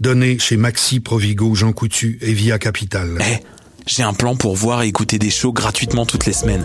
Donnée chez Maxi, Provigo, Jean Coutu et Via Capital. Eh, j'ai un plan pour voir et écouter des shows gratuitement toutes les semaines.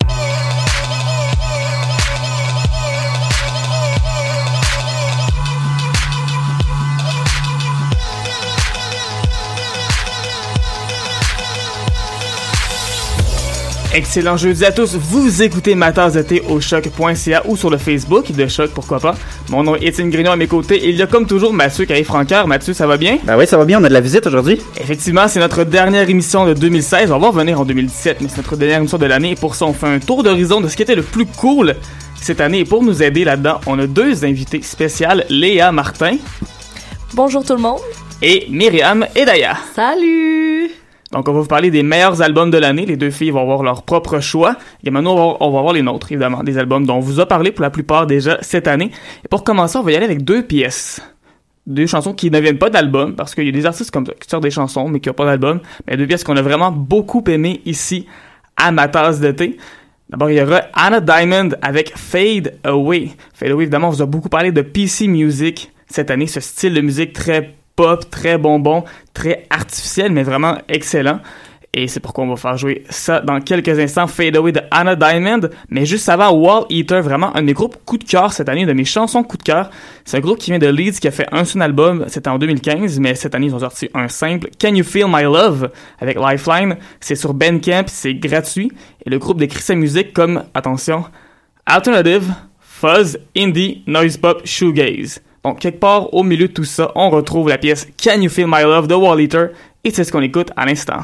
Excellent jeudi à tous. Vous écoutez ma tasse de thé au choc.ca ou sur le Facebook de Choc, pourquoi pas. Mon nom est Étienne Grignon à mes côtés. Il y a comme toujours Mathieu Carré Francaire. Mathieu, ça va bien? Ben oui, ça va bien. On a de la visite aujourd'hui. Effectivement, c'est notre dernière émission de 2016. On va revenir en 2017, mais c'est notre dernière émission de l'année. Et pour ça, on fait un tour d'horizon de ce qui était le plus cool cette année. Et pour nous aider là-dedans, on a deux invités spéciales. Léa Martin. Bonjour tout le monde. Et Myriam Edaya. Salut! Donc, on va vous parler des meilleurs albums de l'année. Les deux filles vont avoir leur propre choix. Et maintenant, on va, on va voir les nôtres, évidemment, des albums dont on vous a parlé pour la plupart déjà cette année. Et pour commencer, on va y aller avec deux pièces. Deux chansons qui ne viennent pas d'album, parce qu'il y a des artistes comme ça qui sortent des chansons, mais qui n'ont pas d'album. Mais deux pièces qu'on a vraiment beaucoup aimées ici, à ma tasse de thé. D'abord, il y aura Anna Diamond avec Fade Away. Fade Away, évidemment, on vous a beaucoup parlé de PC Music cette année, ce style de musique très pop, très bonbon, très artificiel, mais vraiment excellent. Et c'est pourquoi on va faire jouer ça dans quelques instants. Fade Away de Anna Diamond. Mais juste avant, Wall Eater, vraiment un de mes groupes coup de cœur cette année, de mes chansons coup de cœur. C'est un groupe qui vient de Leeds, qui a fait un seul album, c'était en 2015, mais cette année ils ont sorti un simple, Can You Feel My Love, avec Lifeline. C'est sur Bandcamp, c'est gratuit. Et le groupe décrit sa musique comme, attention, alternative, fuzz, indie, noise pop, shoegaze. Donc, quelque part au milieu de tout ça, on retrouve la pièce Can You Feel My Love de Wall Eater, et c'est ce qu'on écoute à l'instant.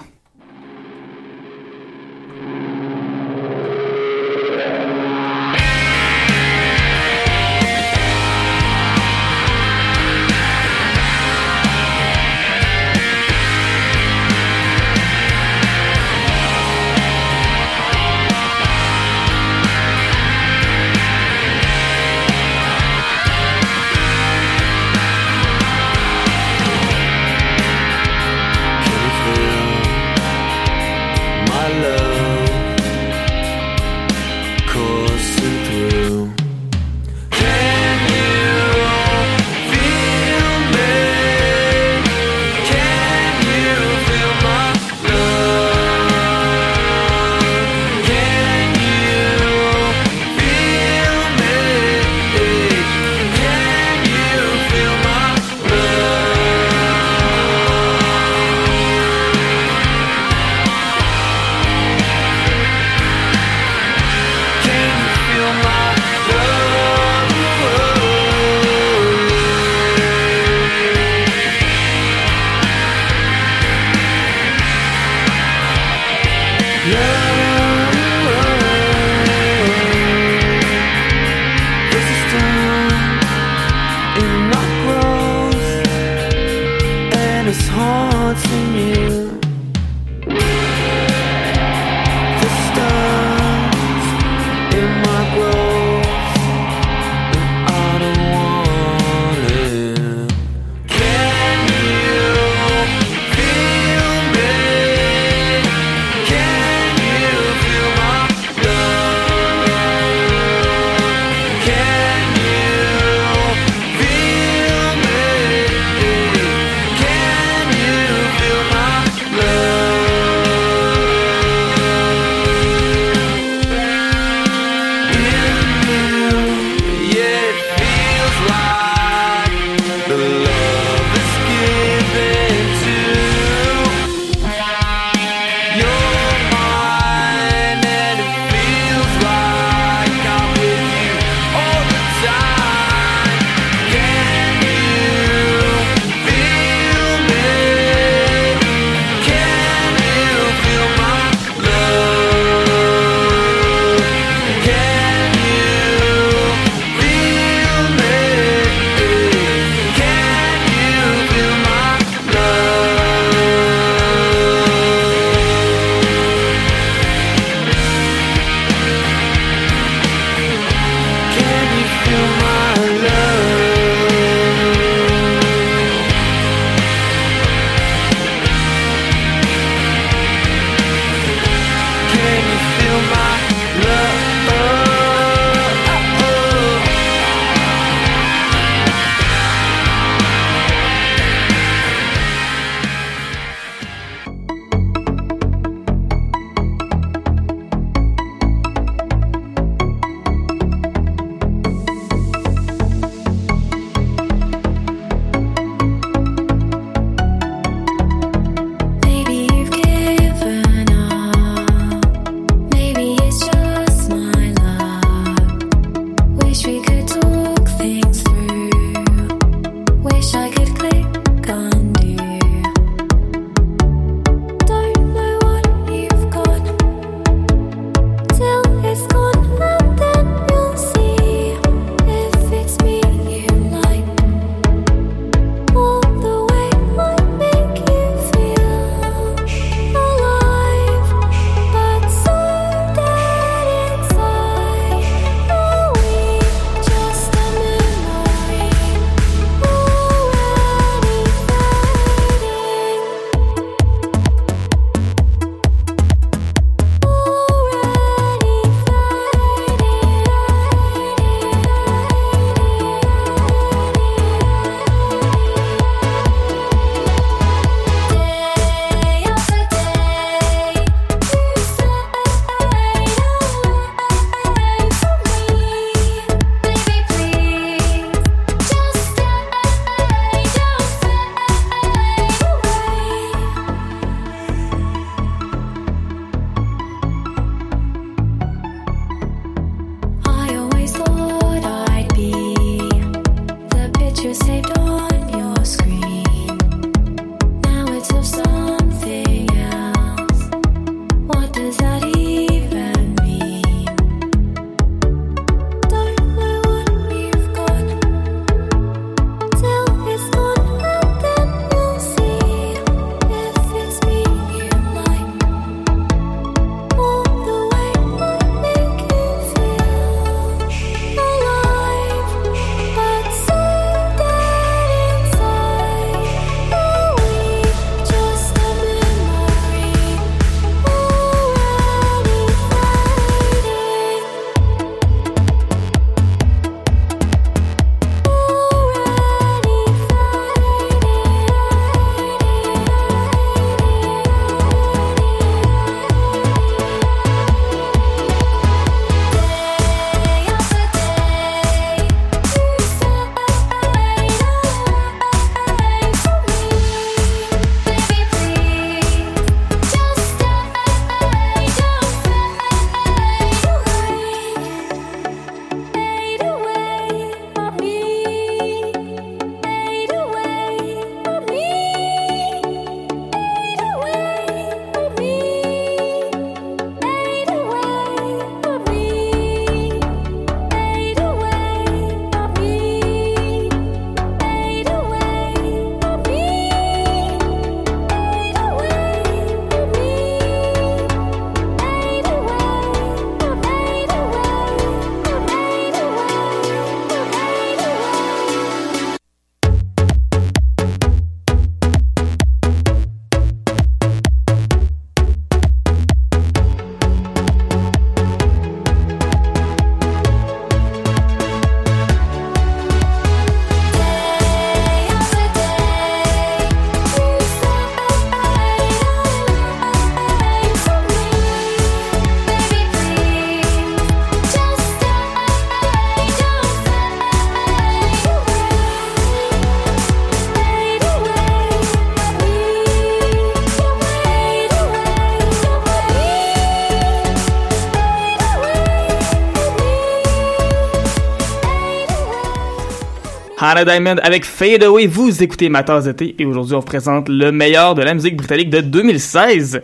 Hannah Diamond avec Fade Away. Vous écoutez Ma tasse d'été et aujourd'hui on vous présente le meilleur de la musique britannique de 2016.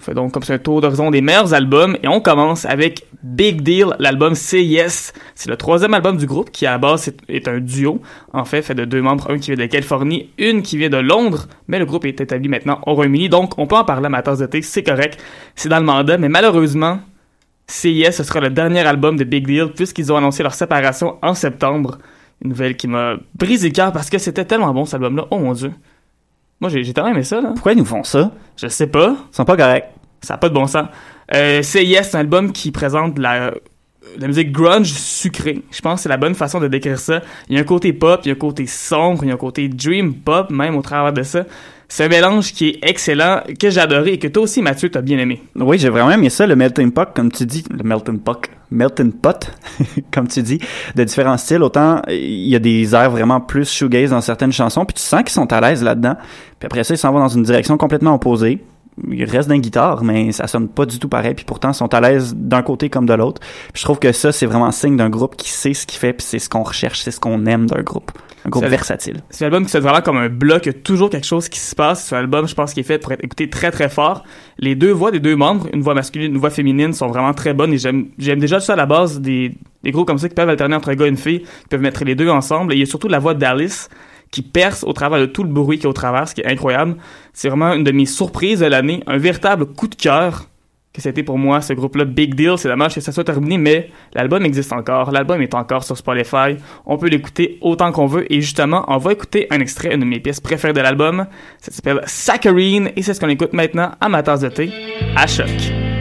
On fait donc comme ça un tour d'horizon des meilleurs albums et on commence avec Big Deal, l'album Say Yes. C'est le troisième album du groupe qui à la base est, un duo. En fait, fait de deux membres, un qui vient de Californie, une qui vient de Londres, mais le groupe est établi maintenant au Royaume-Uni, donc on peut en parler à ma tasse d'été, c'est correct. C'est dans le mandat, mais malheureusement, Yes, ce sera le dernier album de Big Deal puisqu'ils ont annoncé leur séparation en septembre. Une nouvelle qui m'a brisé le cœur parce que c'était tellement bon cet album-là. Oh mon dieu. Moi, j'ai, tellement aimé ça, là. Pourquoi ils nous font ça? Je sais pas. Ils sont pas corrects. Ça a pas de bon sens. Euh, c'est Yes, c'est un album qui présente la, la musique grunge sucrée. Je pense que c'est la bonne façon de décrire ça. Il y a un côté pop, il y a un côté sombre, il y a un côté dream pop, même au travers de ça. Un mélange qui est excellent, que j'ai adoré et que toi aussi, Mathieu, t'as bien aimé. Oui, j'ai vraiment aimé ça, le melting pot, comme tu dis. Le melting pot. Melting pot, comme tu dis, de différents styles. Autant, il y a des airs vraiment plus shoegaze dans certaines chansons, puis tu sens qu'ils sont à l'aise là-dedans. Puis après ça, ils s'en vont dans une direction complètement opposée il reste d'un guitare, mais ça sonne pas du tout pareil. Puis pourtant, ils sont à l'aise d'un côté comme de l'autre. Je trouve que ça, c'est vraiment signe d'un groupe qui sait ce qu'il fait, puis c'est ce qu'on recherche, c'est ce qu'on aime d'un groupe. Un groupe versatile. C'est un album qui se vraiment comme un bloc, il y a toujours quelque chose qui se passe. C'est un album, je pense, qui est fait pour être écouté très très fort. Les deux voix des deux membres, une voix masculine, une voix féminine, sont vraiment très bonnes et j'aime, j'aime déjà ça à la base des, des groupes comme ça qui peuvent alterner entre un gars et une fille, qui peuvent mettre les deux ensemble. Et il y a surtout la voix d'Alice qui perce au travers de tout le bruit qui est au travers, ce qui est incroyable. C'est vraiment une de mes surprises de l'année, un véritable coup de cœur que c'était pour moi ce groupe-là Big Deal. C'est dommage que ça soit terminé, mais l'album existe encore. L'album est encore sur Spotify. On peut l'écouter autant qu'on veut. Et justement, on va écouter un extrait, une de mes pièces préférées de l'album. Ça s'appelle Saccharine et c'est ce qu'on écoute maintenant à ma tasse de thé à choc.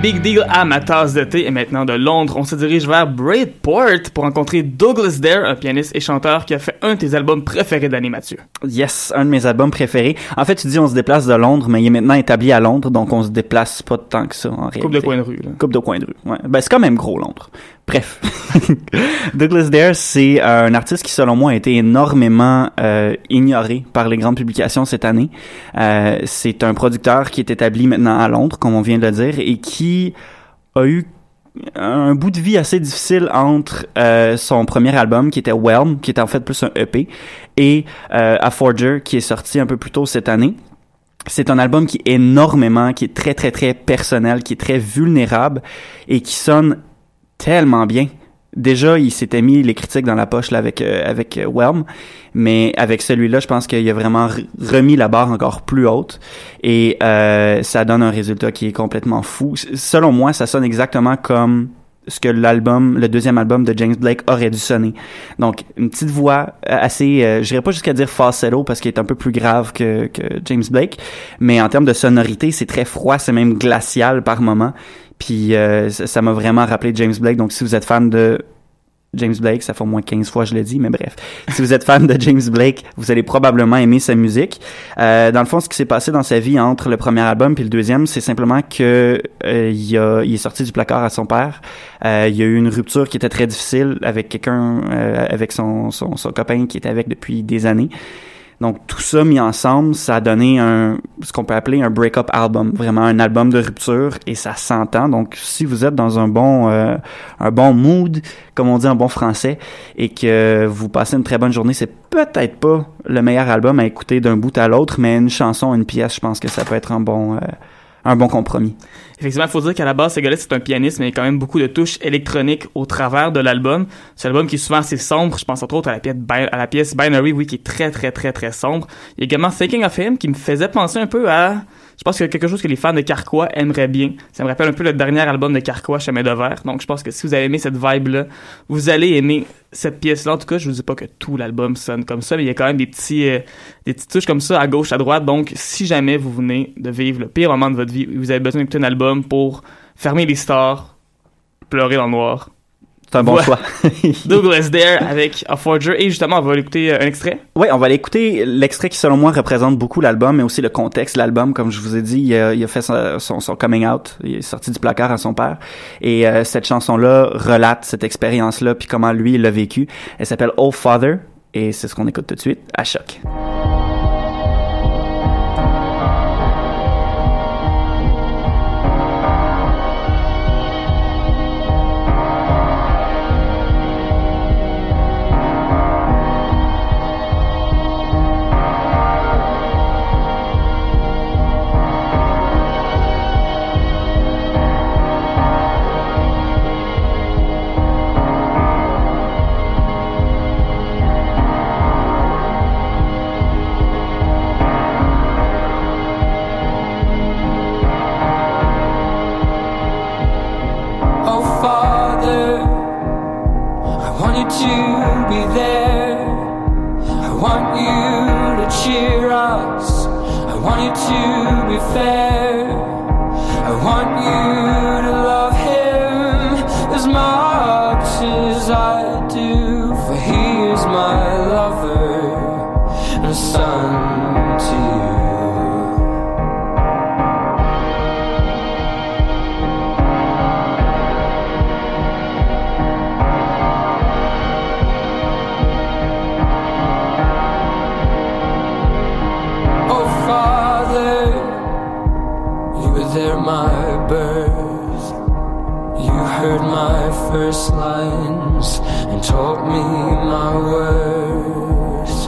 Big Deal à ma tasse de thé et maintenant de Londres, on se dirige vers Braidport pour rencontrer Douglas Dare, un pianiste et chanteur qui a fait un de tes albums préférés d'Annie Mathieu. Yes, un de mes albums préférés. En fait, tu dis on se déplace de Londres, mais il est maintenant établi à Londres, donc on se déplace pas tant que ça en réalité. Coupe de coin de rue. Là. Coupe de coin de rue. Ouais. Ben, c'est quand même gros, Londres. Bref. Douglas Dare, c'est euh, un artiste qui, selon moi, a été énormément euh, ignoré par les grandes publications cette année. Euh, c'est un producteur qui est établi maintenant à Londres, comme on vient de le dire, et qui a eu un bout de vie assez difficile entre euh, son premier album qui était Whelm, qui était en fait plus un EP, et euh, A Forger qui est sorti un peu plus tôt cette année. C'est un album qui est énormément, qui est très très très personnel, qui est très vulnérable et qui sonne tellement bien. Déjà, il s'était mis les critiques dans la poche là, avec euh, avec euh, Whelm, mais avec celui-là, je pense qu'il a vraiment re- remis la barre encore plus haute et euh, ça donne un résultat qui est complètement fou. Selon moi, ça sonne exactement comme ce que l'album, le deuxième album de James Blake aurait dû sonner. Donc, une petite voix euh, assez, euh, je dirais pas jusqu'à dire falsetto parce qu'il est un peu plus grave que, que James Blake, mais en termes de sonorité, c'est très froid, c'est même glacial par moment. Puis euh, ça m'a vraiment rappelé James Blake. Donc, si vous êtes fan de James Blake, ça fait au moins 15 fois je le dis, mais bref. Si vous êtes fan de James Blake, vous allez probablement aimer sa musique. Euh, dans le fond, ce qui s'est passé dans sa vie entre le premier album et le deuxième, c'est simplement que euh, il, a, il est sorti du placard à son père. Euh, il y a eu une rupture qui était très difficile avec quelqu'un, euh, avec son, son, son copain qui était avec depuis des années. Donc tout ça mis ensemble, ça a donné un ce qu'on peut appeler un break-up album, vraiment un album de rupture et ça s'entend. Donc si vous êtes dans un bon euh, un bon mood, comme on dit en bon français, et que vous passez une très bonne journée, c'est peut-être pas le meilleur album à écouter d'un bout à l'autre, mais une chanson, une pièce, je pense que ça peut être un bon euh, un bon compromis. Effectivement, il faut dire qu'à la base, gars-là, c'est un pianiste, mais il y a quand même beaucoup de touches électroniques au travers de l'album. C'est un album qui est souvent assez sombre. Je pense entre autres à la pièce, à la pièce Binary, oui, qui est très, très, très, très sombre. Il y a également Thinking of Him, qui me faisait penser un peu à... Je pense que quelque chose que les fans de Carquois aimeraient bien. Ça me rappelle un peu le dernier album de Carquois, Chemin de Verre. Donc, je pense que si vous avez aimé cette vibe-là, vous allez aimer cette pièce-là. En tout cas, je vous dis pas que tout l'album sonne comme ça, mais il y a quand même des petits, euh, des petites touches comme ça à gauche, à droite. Donc, si jamais vous venez de vivre le pire moment de votre vie, vous avez besoin d'écouter un album pour fermer les stars, pleurer dans le noir. C'est un bon Ouais. choix. Douglas Dare avec A Forger. Et justement, on va écouter euh, un extrait. Oui, on va aller écouter l'extrait qui, selon moi, représente beaucoup l'album, mais aussi le contexte de l'album. Comme je vous ai dit, il a, il a fait son, son, son coming out, il est sorti du placard à son père. Et euh, cette chanson-là relate cette expérience-là, puis comment lui, il l'a vécu. Elle s'appelle Oh Father, et c'est ce qu'on écoute tout de suite à Choc. First lines and taught me my worth.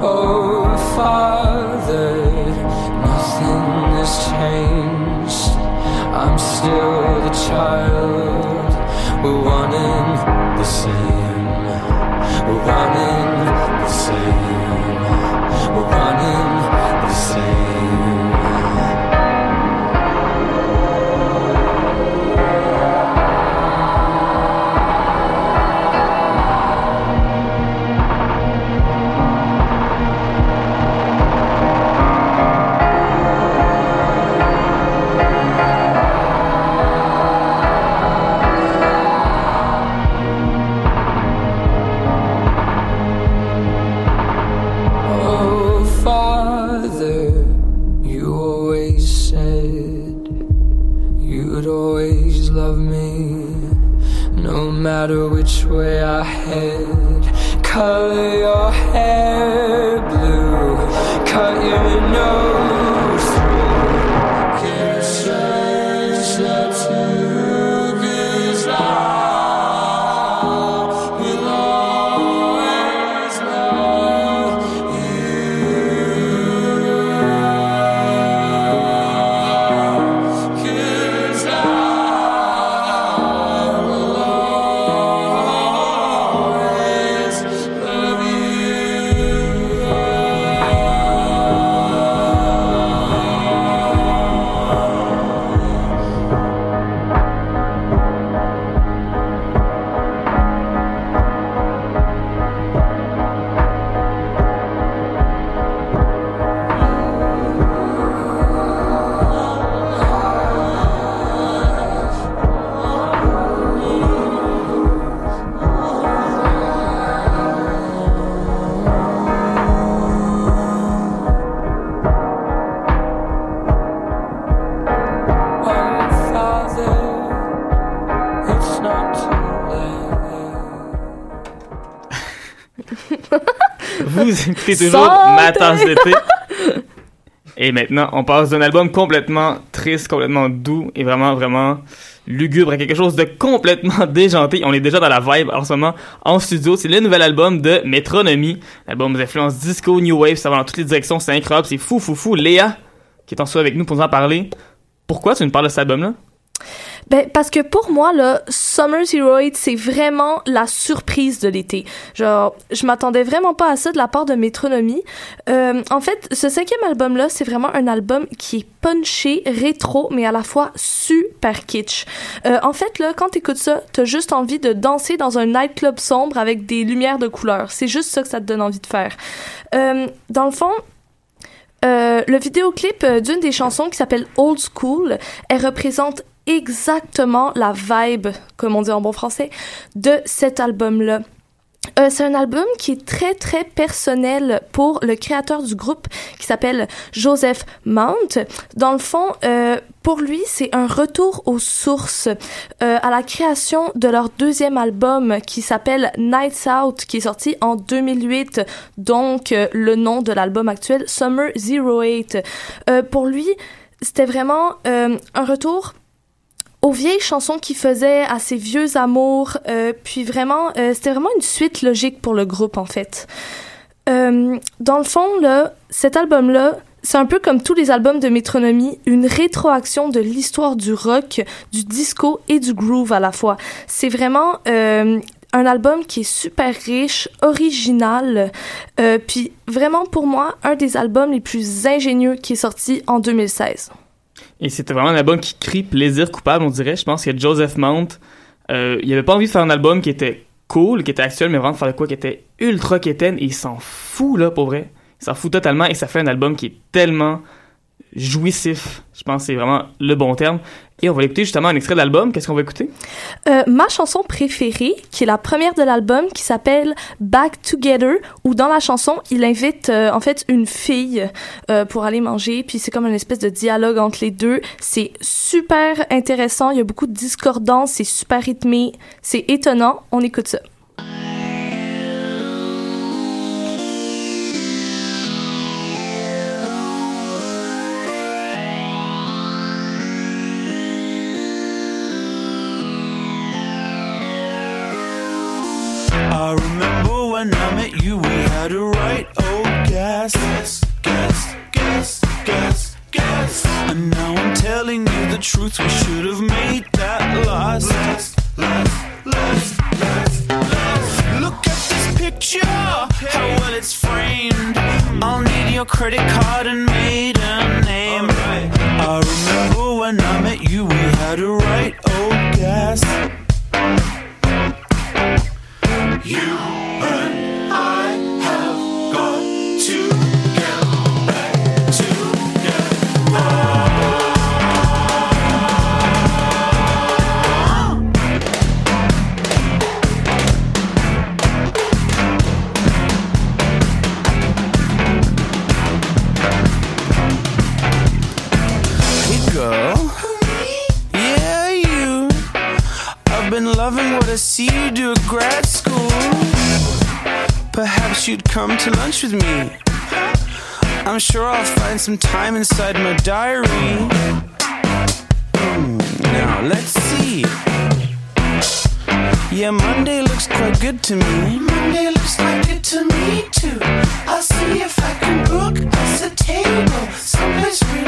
Oh, Father, nothing has changed. I'm still the child. We're and the same. We're one Vous écoutez toujours! Ma tasse d'été. Et maintenant, on passe d'un album complètement triste, complètement doux et vraiment, vraiment lugubre à quelque chose de complètement déjanté. On est déjà dans la vibe en ce moment en studio. C'est le nouvel album de Metronomy. L'album aux influences disco, new wave, ça va dans toutes les directions. C'est incroyable, c'est fou, fou, fou. Léa, qui est en soi avec nous pour nous en parler. Pourquoi tu nous parles de cet album-là? Ben, parce que pour moi, là, Summer Zero Eight, c'est vraiment la surprise de l'été. Genre, je m'attendais vraiment pas à ça de la part de Métronomie. Euh, en fait, ce cinquième album-là, c'est vraiment un album qui est punché, rétro, mais à la fois super kitsch. Euh, en fait, là, quand t'écoutes ça, t'as juste envie de danser dans un nightclub sombre avec des lumières de couleur. C'est juste ça que ça te donne envie de faire. Euh, dans le fond, euh, le vidéoclip euh, d'une des chansons qui s'appelle Old School, elle représente exactement la vibe, comme on dit en bon français, de cet album-là. Euh, c'est un album qui est très très personnel pour le créateur du groupe qui s'appelle Joseph Mount. Dans le fond, euh, pour lui, c'est un retour aux sources, euh, à la création de leur deuxième album qui s'appelle Nights Out, qui est sorti en 2008, donc euh, le nom de l'album actuel, Summer Zero Eight. Euh, pour lui, c'était vraiment euh, un retour aux vieilles chansons qu'il faisait, à ses vieux amours, euh, puis vraiment, euh, c'était vraiment une suite logique pour le groupe en fait. Euh, dans le fond, là, cet album-là, c'est un peu comme tous les albums de Métronomie, une rétroaction de l'histoire du rock, du disco et du groove à la fois. C'est vraiment un album qui est super riche, original, puis vraiment pour moi, un des albums les plus ingénieux qui est sorti en 2016. Et c'était vraiment un album qui crie plaisir coupable, on dirait. Je pense que Joseph Mount, euh, il avait pas envie de faire un album qui était cool, qui était actuel, mais vraiment de faire de quoi qui était ultra quétaine, et il s'en fout, là, pour vrai. Il s'en fout totalement, et ça fait un album qui est tellement jouissif. Je pense que c'est vraiment le bon terme. Et on va écouter justement un extrait de l'album. Qu'est-ce qu'on va écouter? Euh, ma chanson préférée, qui est la première de l'album, qui s'appelle Back Together, où dans la chanson, il invite euh, en fait une fille euh, pour aller manger, puis c'est comme une espèce de dialogue entre les deux. C'est super intéressant, il y a beaucoup de discordance, c'est super rythmé, c'est étonnant. On écoute ça. guess, guess, guess, guess, guess. And now I'm telling you the truth. We should have made that last. Less, less, less, less, less. Look at this picture, how well it's framed. I'll need your credit card and maiden name. Right. I remember when I met you, we had a right old guess. You. Come to lunch with me. I'm sure I'll find some time inside my diary. Hmm, now, let's see. Yeah, Monday looks quite good to me. Monday looks quite good to me too. I'll see if I can book us a table someplace really,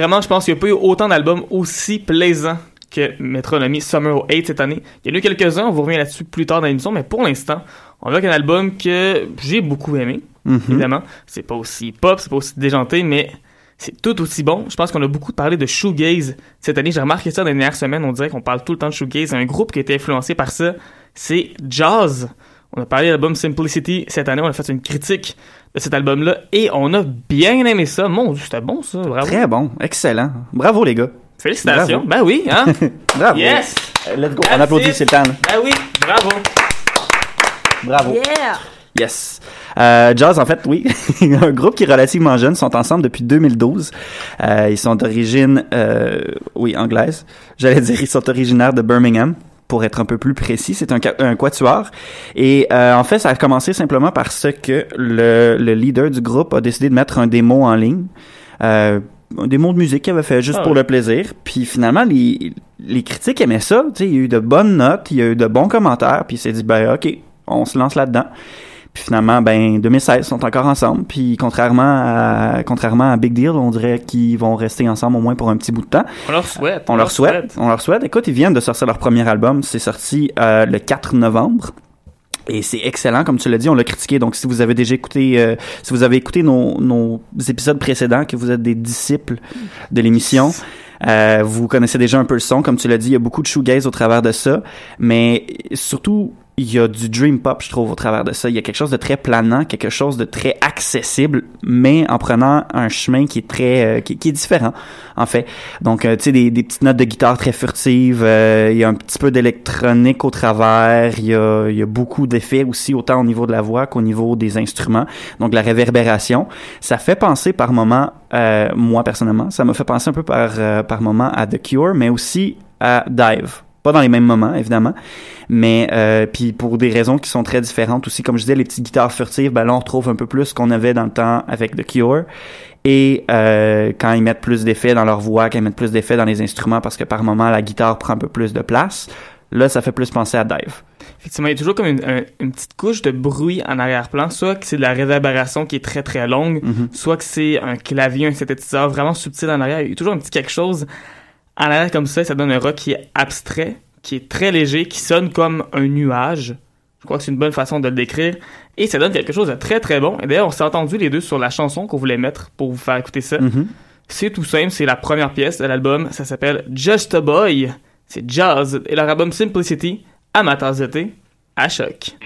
Vraiment, je pense qu'il n'y a pas eu autant d'albums aussi plaisants que Metronomy Summer 8 cette année. Il y en a eu quelques-uns, on vous revient là-dessus plus tard dans l'émission, mais pour l'instant, on voit qu'un album que j'ai beaucoup aimé, Mhm. évidemment. C'est pas aussi pop, c'est pas aussi déjanté, mais c'est tout aussi bon. Je pense qu'on a beaucoup parlé de shoegaze cette année. J'ai remarqué ça dans les dernières semaines. On dirait qu'on parle tout le temps de shoegaze. Un groupe qui a été influencé par ça, c'est Jazz. On a parlé de l'album Simplicity cette année. On a fait une critique de cet album-là et on a bien aimé ça. Mon Dieu, c'était bon ça. Bravo. Très bon, excellent. Bravo les gars. Félicitations. Bravo. Ben oui, hein? Bravo. yes! Euh, Let's go. That's On applaudit, it. c'est le temps. là. Ben oui, bravo. Bravo. Yeah! Yes. Euh, Jazz, en fait, oui. un groupe qui est relativement jeune, sont ensemble depuis 2012. Euh, ils sont d'origine, euh, oui, anglaise. J'allais dire, ils sont originaires de Birmingham. Pour être un peu plus précis, c'est un, quatuor. Et euh, en fait, ça a commencé simplement parce que le, le leader du groupe a décidé de mettre un démo en ligne. Euh, un démo de musique qu'il avait fait juste Ah pour le plaisir. Puis finalement, les, les critiques aimaient ça. Tu sais, il y a eu de bonnes notes, il y a eu de bons commentaires. Puis il s'est dit, ben ok, on se lance là-dedans. Puis finalement, ben 2016, ils sont encore ensemble. Puis contrairement à contrairement à Big Deal, on dirait qu'ils vont rester ensemble au moins pour un petit bout de temps. On leur souhaite. On leur souhaite, on leur souhaite. Écoute, ils viennent de sortir leur premier album. C'est sorti euh, le 4 novembre. Et c'est excellent, comme tu l'as dit, on l'a critiqué. Donc, si vous avez déjà écouté, euh, si vous avez écouté nos, nos épisodes précédents, que vous êtes des disciples de l'émission, euh, vous connaissez déjà un peu le son. Comme tu l'as dit, il y a beaucoup de shoegaze au travers de ça. Mais surtout, il y a du dream pop, je trouve, au travers de ça. Il y a quelque chose de très planant, quelque chose de très accessible, mais en prenant un chemin qui est très, euh, qui, est différent, en fait. Donc, euh, tu sais, des, petites notes de guitare très furtives. euh, il y a un petit peu d'électronique au travers. Il y a, beaucoup d'effets aussi, autant au niveau de la voix qu'au niveau des instruments. Donc, la réverbération. Ça fait penser par moments, euh, moi personnellement, ça me fait penser un peu par, par moments à The Cure, mais aussi à Dive. Pas dans les mêmes moments, évidemment, mais euh, puis pour des raisons qui sont très différentes aussi. Comme je disais, les petites guitares furtives, ben là, on retrouve un peu plus ce qu'on avait dans le temps avec The Cure. Et euh, quand ils mettent plus d'effets dans leur voix, quand ils mettent plus d'effets dans les instruments, parce que par moment, la guitare prend un peu plus de place, là, ça fait plus penser à Dive. Effectivement, il y a toujours comme une, un- une petite couche de bruit en arrière-plan, soit que c'est de la réverbération qui est très très longue, Mhm. soit que c'est un clavier, un synthétiseur vraiment subtil en arrière. Il y a toujours un petit quelque chose en arrière comme ça, ça donne un rock qui est abstrait, qui est très léger, qui sonne comme un nuage. Je crois que c'est une bonne façon de le décrire. Et ça donne quelque chose de très très bon. Et d'ailleurs, on s'est entendu les deux sur la chanson qu'on voulait mettre pour vous faire écouter ça. Mhm. C'est tout simple, c'est la première pièce de l'album. Ça s'appelle Just a Boy. C'est jazz. Et leur album Simplicity, amateurs d'été, à choc.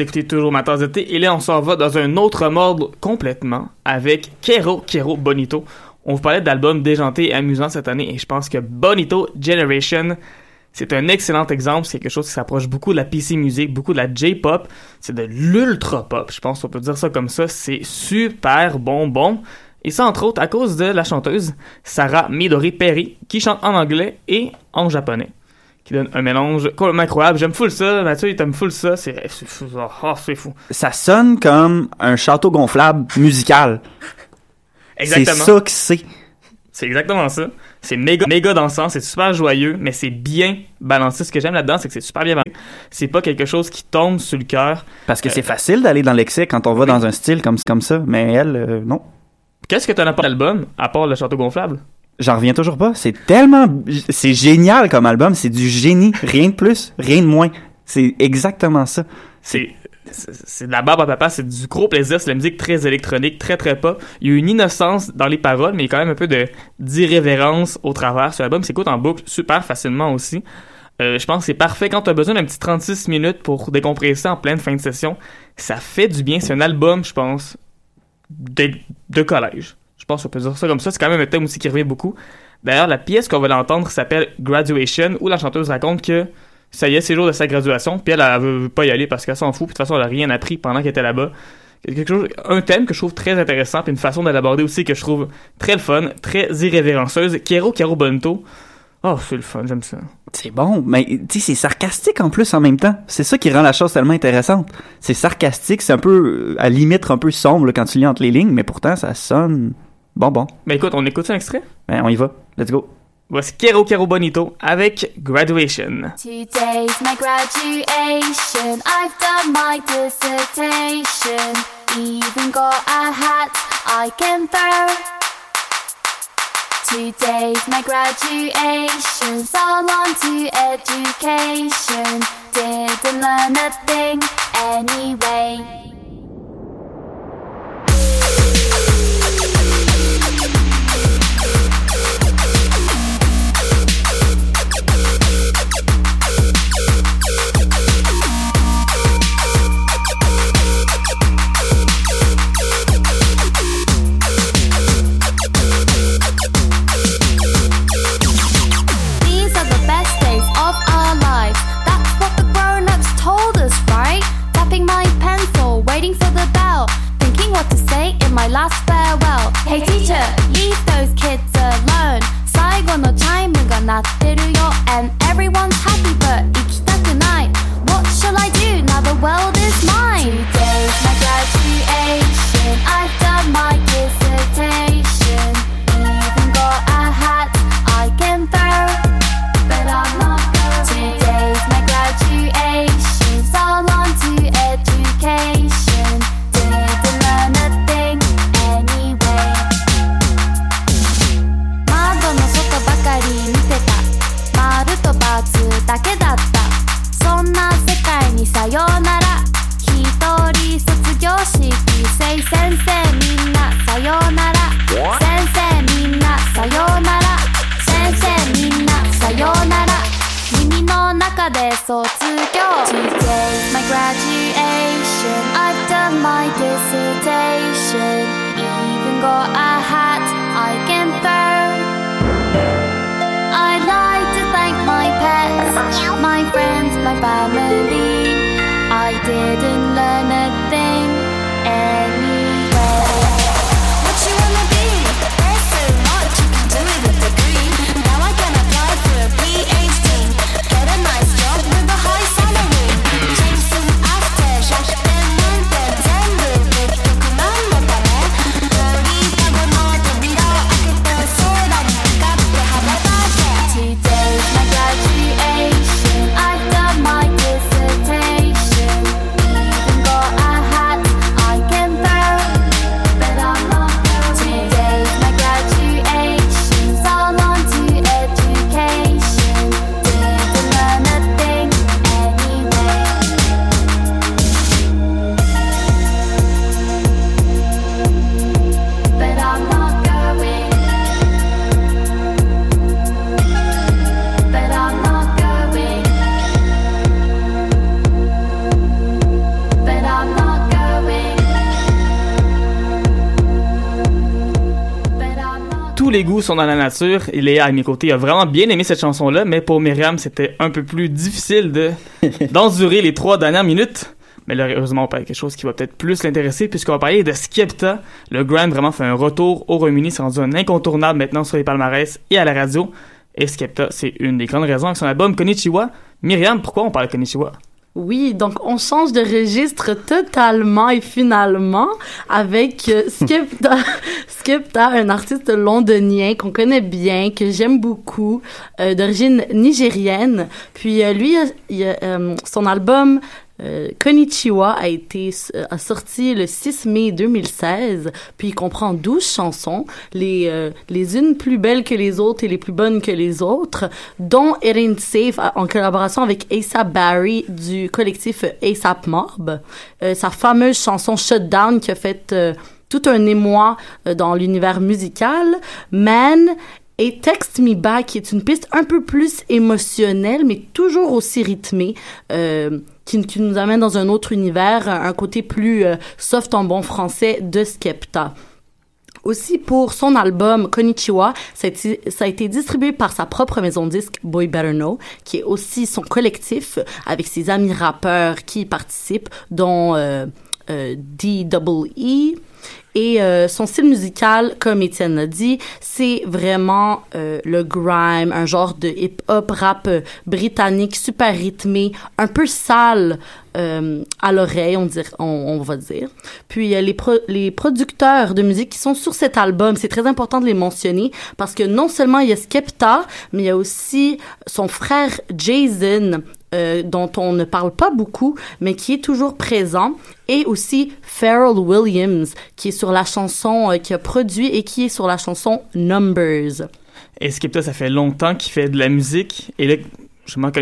Écoutez toujours ma tasse de et là on s'en va dans un autre mode complètement avec Kero Kero Bonito. On vous parlait d'albums déjantés et amusants cette année et je pense que Bonito Generation c'est un excellent exemple, c'est quelque chose qui s'approche beaucoup de la PC music, beaucoup de la J-pop, c'est de l'ultra pop, je pense qu'on peut dire ça comme ça, c'est super bonbon. Et ça entre autres à cause de la chanteuse Sarah Midori Perry qui chante en anglais et en japonais qui donne un mélange complètement incroyable. J'aime full ça, Mathieu, il t'aime full ça, c'est c'est fou. Oh. Ça sonne comme un château gonflable musical. Exactement. C'est ça que c'est. C'est exactement ça. C'est méga, méga dansant, c'est super joyeux, mais c'est bien balancé. Ce que j'aime là-dedans, c'est que c'est super bien balancé. C'est pas quelque chose qui tombe sur le cœur. Parce que Euh, c'est facile d'aller dans l'excès quand on va dans un style comme, comme ça. Mais elle, euh, non. Qu'est-ce que t'en as pas d'album, à part le château gonflable? J'en reviens toujours pas. C'est tellement. C'est génial comme album. C'est du génie. Rien de plus, rien de moins. C'est exactement ça. C'est c'est de la barbe à papa, c'est du gros plaisir, c'est la musique très électronique, très très pop. Il y a une innocence dans les paroles, mais il y a quand même un peu de d'irrévérence au travers. Ce album s'écoute en boucle super facilement aussi. Euh, je pense que c'est parfait quand tu as besoin d'un petit 36 minutes pour décompresser en pleine fin de session. Ça fait du bien. C'est un album, je pense, de, de collège. Peut dire ça comme ça. C'est quand même un thème aussi qui revient beaucoup. D'ailleurs, la pièce qu'on va l'entendre s'appelle Graduation, où la chanteuse raconte que ça y est, c'est le jour de sa graduation, puis elle, elle veut, pas y aller parce qu'elle s'en fout, puis de toute façon, elle a rien appris pendant qu'elle était là-bas. Quelque chose, un thème que je trouve très intéressant, puis une façon de l'aborder aussi que je trouve très le fun, très irrévérencieuse. Kero Kero. Oh, c'est le fun, j'aime ça. C'est bon, mais tu sais, c'est sarcastique en plus en même temps. C'est ça qui rend la chose tellement intéressante. C'est sarcastique, c'est un peu, euh, à limite, un peu sombre quand tu lis entre les lignes, mais pourtant, ça sonne bon, bon. Ben écoute, on écoute un extrait? Ben, on y va. Let's go. Voici Kero Kero Bonito avec Graduation. Today's my graduation. I've done my dissertation. Even got a hat I can throw. Today's my graduation. So on to education. Didn't learn a thing anyway. say in my last farewell. Hey teacher, leave those kids alone. 最後のチャイムが鳴ってるよ And everyone's happy but 行きたくない What shall I do now the world Say 先生みんなさようなら先生みんなさようなら先生みんなさようなら耳の中で卒業 Today's my graduation I've done my dissertation Even got a hat I can throw I'd like to thank my pets, my friends, my family. I didn't learn a thing anyway. Goûts sont dans la nature. Et Léa, à mes côtés, a vraiment bien aimé cette chanson-là, mais pour Myriam, c'était un peu plus difficile de d'endurer les trois dernières minutes. Mais là, heureusement, on parle de quelque chose qui va peut-être plus l'intéresser, puisqu'on va parler de Skepta. Le Grand vraiment fait un retour au Royaume-Uni, c'est rendu un incontournable maintenant sur les palmarès et à la radio. Et Skepta, c'est une des grandes raisons avec son album Konnichiwa. Myriam, pourquoi on parle de Konnichiwa? Oui, donc on change de registre totalement et finalement avec euh, Skepta, Skepta, un artiste londonien qu'on connaît bien, que j'aime beaucoup, euh, d'origine nigérienne. Puis euh, lui, il a- son album euh, Konnichiwa a été a sorti le 6 mai 2016, puis il comprend 12 chansons, les euh, les unes plus belles que les autres et les plus bonnes que les autres, dont It Safe en collaboration avec ASAP Barry du collectif ASAP Mob, Euh, sa fameuse chanson Shutdown qui a fait euh, tout un émoi euh, dans l'univers musical, Man et Text Me Back, qui est une piste un peu plus émotionnelle, mais toujours aussi rythmée, euh, qui, nous amène dans un autre univers, un, côté plus euh, soft en bon français de Skepta. Aussi pour son album Konnichiwa, ça a, été, distribué par sa propre maison de disque Boy Better Know, qui est aussi son collectif avec ses amis rappeurs qui y participent, dont euh, D-Double-E. Et euh, son style musical, comme Étienne l'a dit, c'est vraiment euh, le grime, un genre de hip-hop rap euh, britannique super rythmé, un peu sale à l'oreille, on, on, va dire. Puis les, pro- les producteurs de musique qui sont sur cet album, c'est très important de les mentionner parce que non seulement il y a Skepta, mais il y a aussi son frère Jason, euh, dont on ne parle pas beaucoup, mais qui est toujours présent, et aussi Pharrell Williams, qui est sur la chanson, euh, qui a produit et qui est sur la chanson Numbers. Et Skepta, ça fait longtemps qu'il fait de la musique. Et là,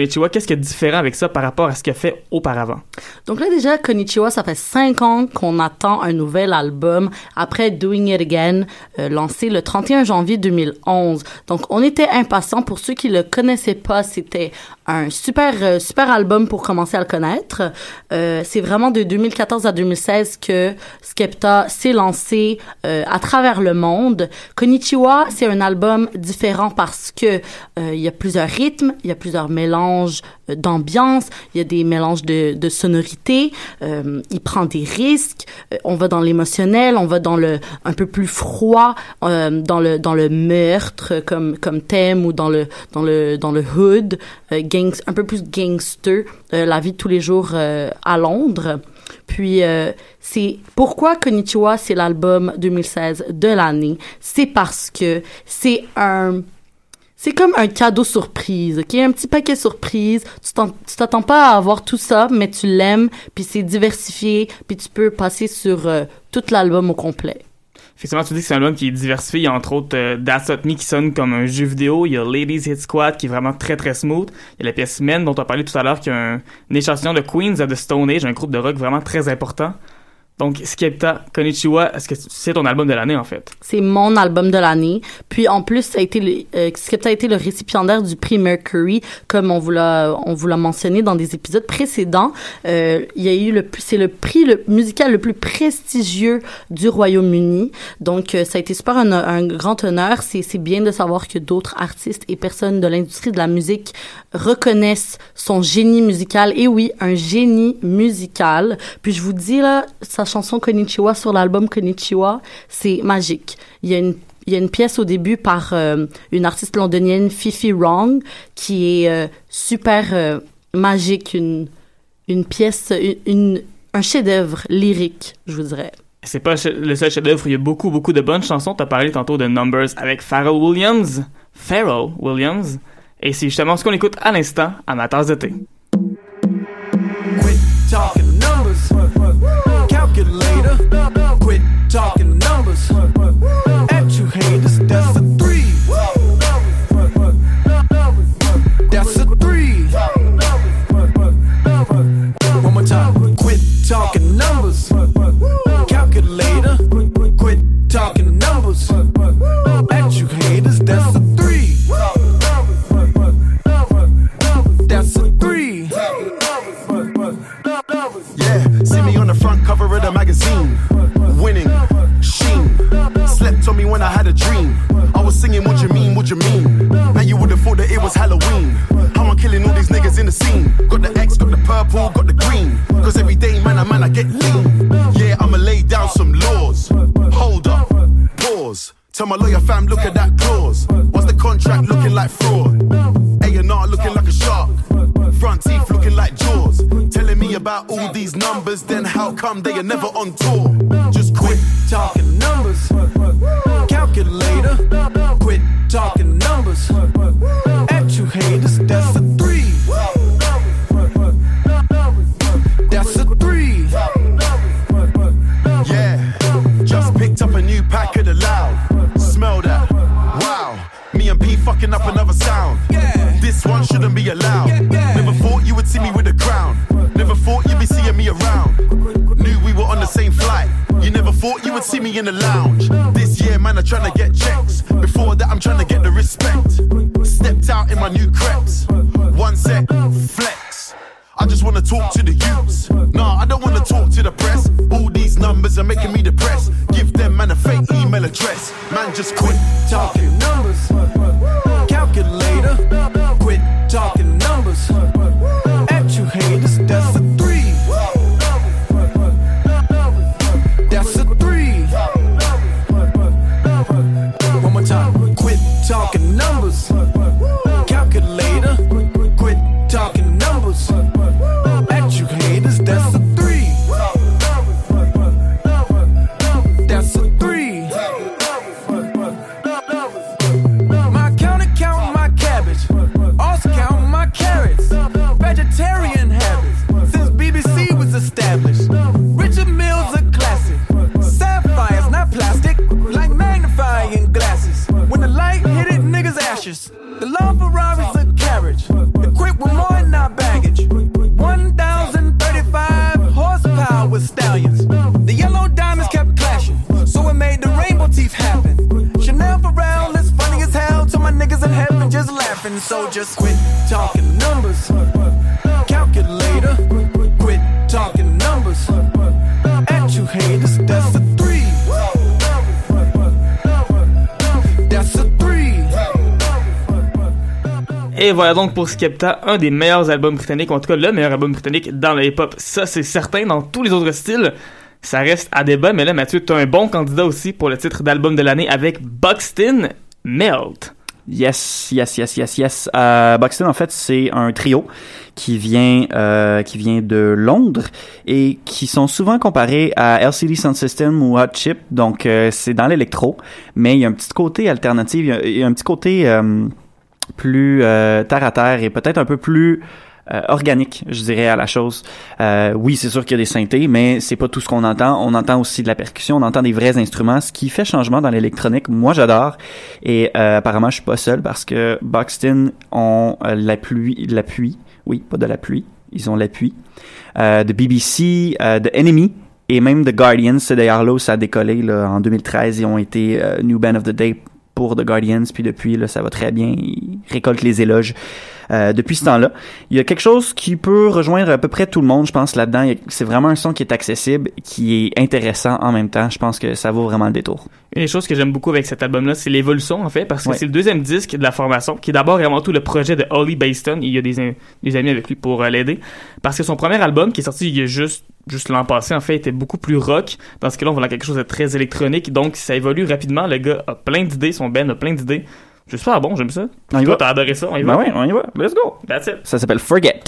tu vois, qu'est-ce qui est différent avec ça par rapport à ce qu'il a fait auparavant? Donc là, déjà, Konnichiwa, ça fait cinq ans qu'on attend un nouvel album après Doing It Again, euh, lancé le 31 janvier 2011. Donc, on était impatients. Pour ceux qui le connaissaient pas, c'était un super, euh, super album pour commencer à le connaître. Euh, c'est vraiment de 2014 à 2016 que Skepta s'est lancé euh, à travers le monde. Konnichiwa, c'est un album différent parce que euh, il y a plusieurs rythmes, il y a plusieurs mélanges euh, d'ambiance, il y a des mélanges de, de sonorités, euh, il prend des risques, euh, on va dans l'émotionnel, on va dans le un peu plus froid, dans le dans le meurtre comme comme thème ou dans le dans le dans le hood, gangs, un peu plus gangster, la vie de tous les jours à Londres. Puis c'est pourquoi Konnichiwa c'est l'album 2016 de l'année, c'est parce que c'est un c'est comme un cadeau surprise, ok? Un petit paquet surprise. Tu t'en- tu t'attends pas à avoir tout ça, mais tu l'aimes, puis c'est diversifié, puis tu peux passer sur euh, tout l'album au complet. Effectivement, tu dis que c'est un album qui est diversifié. Il y a entre autres euh, Me qui sonne comme un jeu vidéo. Il y a Ladies Hit Squad qui est vraiment très très smooth. Il y a la pièce Men dont on a parlé tout à l'heure qui est un, une échantillon de Queens of the Stone Age, un groupe de rock vraiment très important. Donc, Skepta, Konnichiwa, est-ce que c'est ton album de l'année en fait? C'est mon album de l'année. Puis en plus, ça a été euh, Skepta a été le récipiendaire du prix Mercury, comme on vous l'a mentionné dans des épisodes précédents. Euh, il y a eu le c'est le prix musical le plus prestigieux du Royaume-Uni. Donc euh, ça a été super un, un grand honneur. C'est c'est bien de savoir que d'autres artistes et personnes de l'industrie de la musique reconnaissent son génie musical. Et oui, un génie musical. Puis je vous dis là, sa chanson Konnichiwa sur l'album Konnichiwa, c'est magique. Il y a une il y a une pièce au début par euh, une artiste londonienne, Fifi Wrong, qui est euh, super euh, magique, une, une pièce, une, une- un chef-d'œuvre lyrique, je vous dirais. C'est pas le seul chef-d'œuvre, il y a beaucoup, beaucoup de bonnes chansons. T'as parlé tantôt de Numbers avec Pharrell Williams. Pharrell Williams. Et c'est justement ce qu'on écoute à l'instant à ma tasse de thé. Quit slurp. Cause every day, man, I man, I get lean. Yeah, I'ma lay down some laws. Hold up, pause. Tell my lawyer fam, look at that clause. What's the contract looking like fraud? A&R looking like a shark. Front teeth looking like jaws. Telling me about all these numbers, then how come they are never on tour? Just quit talking numbers. Shouldn't be allowed. Never thought you would see me with a crown. Never thought you'd be seeing me around. Knew we were on the same flight. You never thought you would see me in the lounge. This year, man, I'm trying to get checks. Before that, I'm trying to get the respect. Stepped out in my new crepes. One sec, flex. I just wanna talk to the youths. Nah, I don't wanna talk to the press. All these numbers are making me depressed. Give them man a fake email address. Man, just quit talking. Voilà donc pour Skepta, un des meilleurs albums britanniques, en tout cas le meilleur album britannique dans le hip-hop. Ça, c'est certain. Dans tous les autres styles, ça reste à débat. Mais là, Mathieu, tu as un bon candidat aussi pour le titre d'album de l'année avec Buxton Melt. Yes, yes, yes, yes, yes. Euh, Buxton, en fait, c'est un trio qui vient, euh, qui vient de Londres et qui sont souvent comparés à LCD Sound System ou Hot Chip. Donc, euh, c'est dans l'électro, mais il y a un petit côté alternatif, il y a, il y a un petit côté euh, plus euh, terre à terre et peut-être un peu plus euh, organique, je dirais, à la chose. Euh, oui, c'est sûr qu'il y a des synthés, mais c'est pas tout ce qu'on entend. On entend aussi de la percussion, on entend des vrais instruments, ce qui fait changement dans l'électronique. Moi, j'adore. Et euh, apparemment, je suis pas seul parce que Buxton ont euh, l'appui, l'appui, oui, pas de la pluie, ils ont l'appui euh, de BBC, euh, de Enemy. Et même The Guardians, c'est d'ailleurs là où ça a décollé là, en 2013. Ils ont été euh, New Band of the Day pour The Guardians, puis depuis, là, ça va très bien. Ils récoltent les éloges. Euh, depuis ce temps-là. Il y a quelque chose qui peut rejoindre à peu près tout le monde, je pense, là-dedans. C'est vraiment un son qui est accessible, qui est intéressant en même temps. Je pense que ça vaut vraiment le détour. Une des choses que j'aime beaucoup avec cet album-là, c'est l'évolution, en fait, parce que Ouais. c'est le deuxième disque de la formation, qui est d'abord et avant tout le projet de Holly Baston. Il y a des, amis avec lui pour euh, l'aider. Parce que son premier album, qui est sorti il y a juste, juste l'an passé, en fait, était beaucoup plus rock. Dans ce cas-là, on voit quelque chose de très électronique. Donc, ça évolue rapidement. Le gars a plein d'idées, son Ben a plein d'idées. Je suis super bon, j'aime ça. On y Toi, va? t'as adoré ça, on y Ben va? ouais, on y va. Let's go! That's it. Ça s'appelle Forget.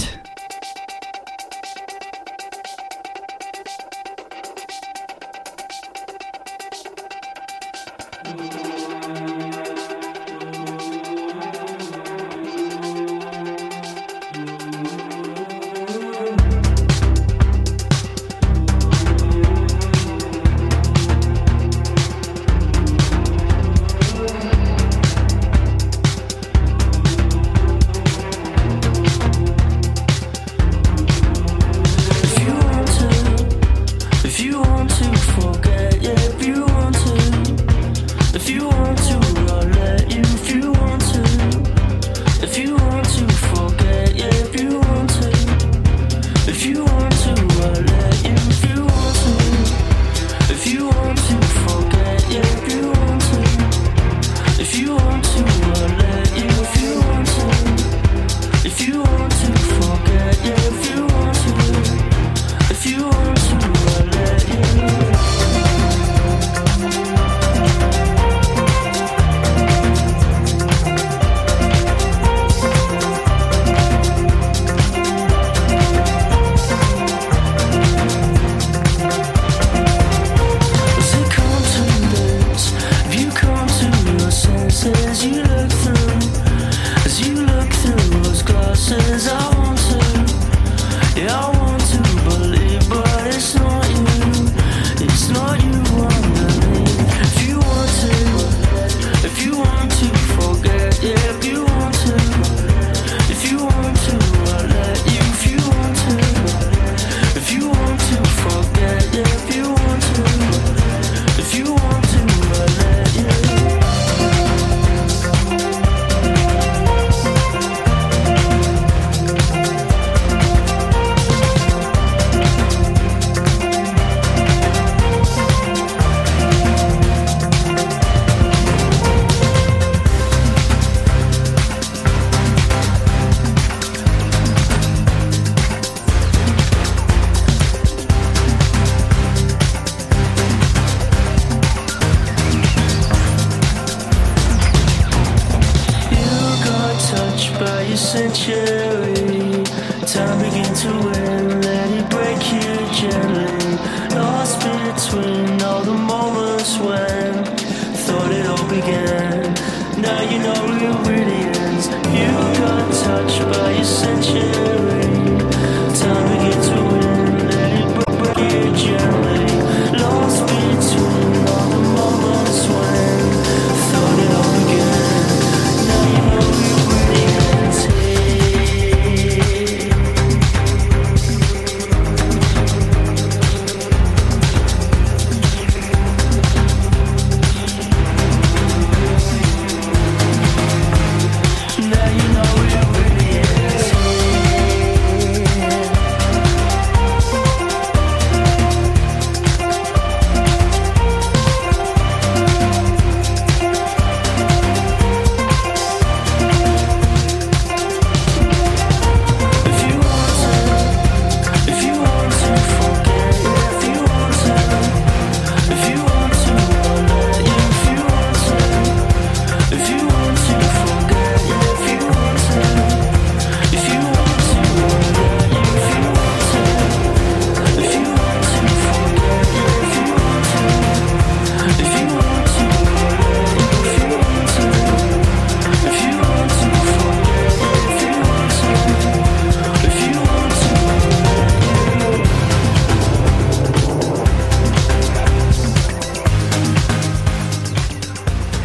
It all began. Now you know it really ends. You got touched by a century. Time begin to win, let it break you gently.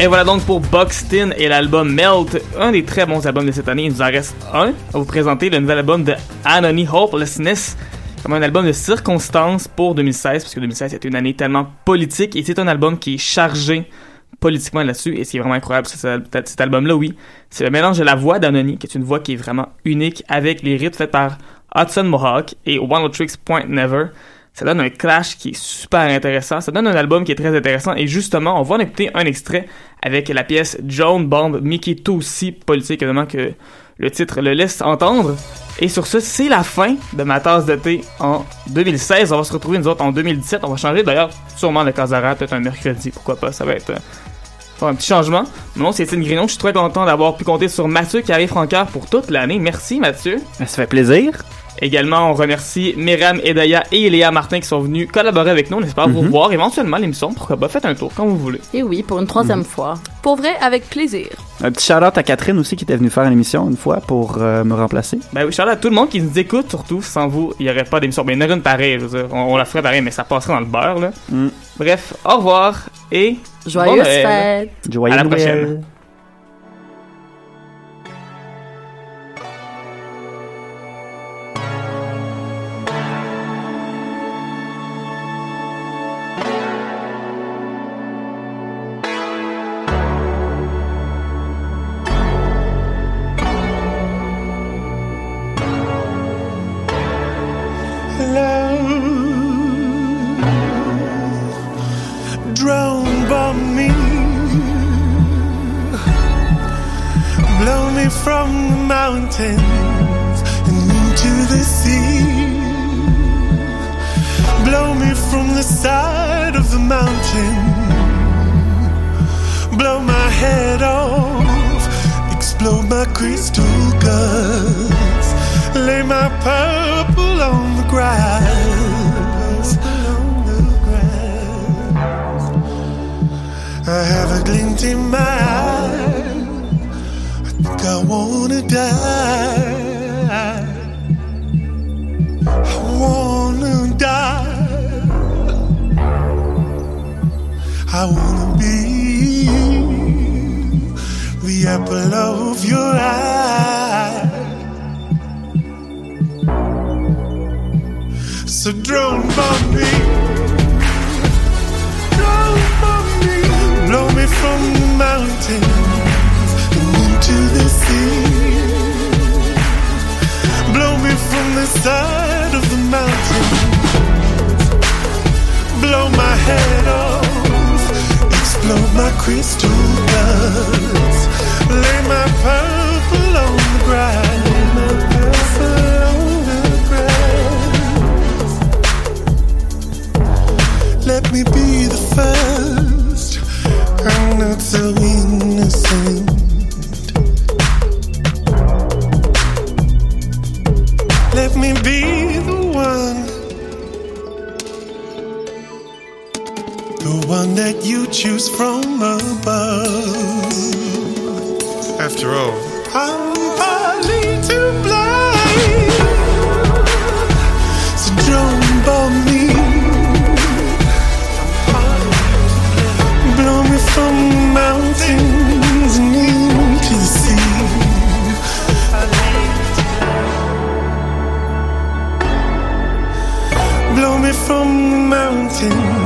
Et voilà donc pour Buxton et l'album Melt, un des très bons albums de cette année. Il nous en reste un à vous présenter, le nouvel album de Anony Hopelessness, comme un album de circonstances pour 2016, parce que 2016 c'était une année tellement politique et c'est un album qui est chargé politiquement là-dessus et c'est vraiment incroyable cet, cet album-là, oui, c'est le mélange de la voix d'Anony, qui est une voix qui est vraiment unique, avec les rythmes faits par Hudson Mohawk et One Tricks Point Never. Ça donne un clash qui est super intéressant. Ça donne un album qui est très intéressant. Et justement, on va en écouter un extrait avec la pièce Joan Bomb, est aussi politique, évidemment, que le titre le laisse entendre. Et sur ce, c'est la fin de ma tasse de thé en 2016. On va se retrouver nous autres en 2017. On va changer d'ailleurs sûrement de Casara, peut-être un mercredi, pourquoi pas. Ça va être euh, un petit changement. Mon c'est Étienne Grignon. Je suis très content d'avoir pu compter sur Mathieu qui arrive Francaire pour toute l'année. Merci Mathieu. Ça fait plaisir. Également, on remercie Myriam Edaya et Léa Martin qui sont venus collaborer avec nous. On espère vous Mhm. voir éventuellement l'émission. Pourquoi pas, faites un tour quand vous voulez. Et oui, pour une troisième fois. Pour vrai, avec plaisir. Un petit shout-out à Catherine aussi qui était venue faire l'émission une fois pour euh, me remplacer. Ben oui, Charles, à tout le monde qui nous écoute, surtout, sans vous, il n'y aurait pas d'émission. Ben, il y en aurait une pareille, je veux dire. on, on la ferait pareil, mais ça passerait dans le beurre, là. Mm. Bref, au revoir et Joyeuse bon Noël. fête. Joyeux À la prochaine. Lay my purple on the grass I have a glint in my eye. I think I wanna die. I wanna die. I wanna be the apple of your eye. So drone bomb me. Drone bomb me. Blow me from the mountains and into the sea. Blow me from the side of the mountain. Blow my head off. Explode my crystal guts. Lay my purple on the ground. Let me be the first. I'm not so innocent. Let me be the one. The one that you choose from above. After all pretend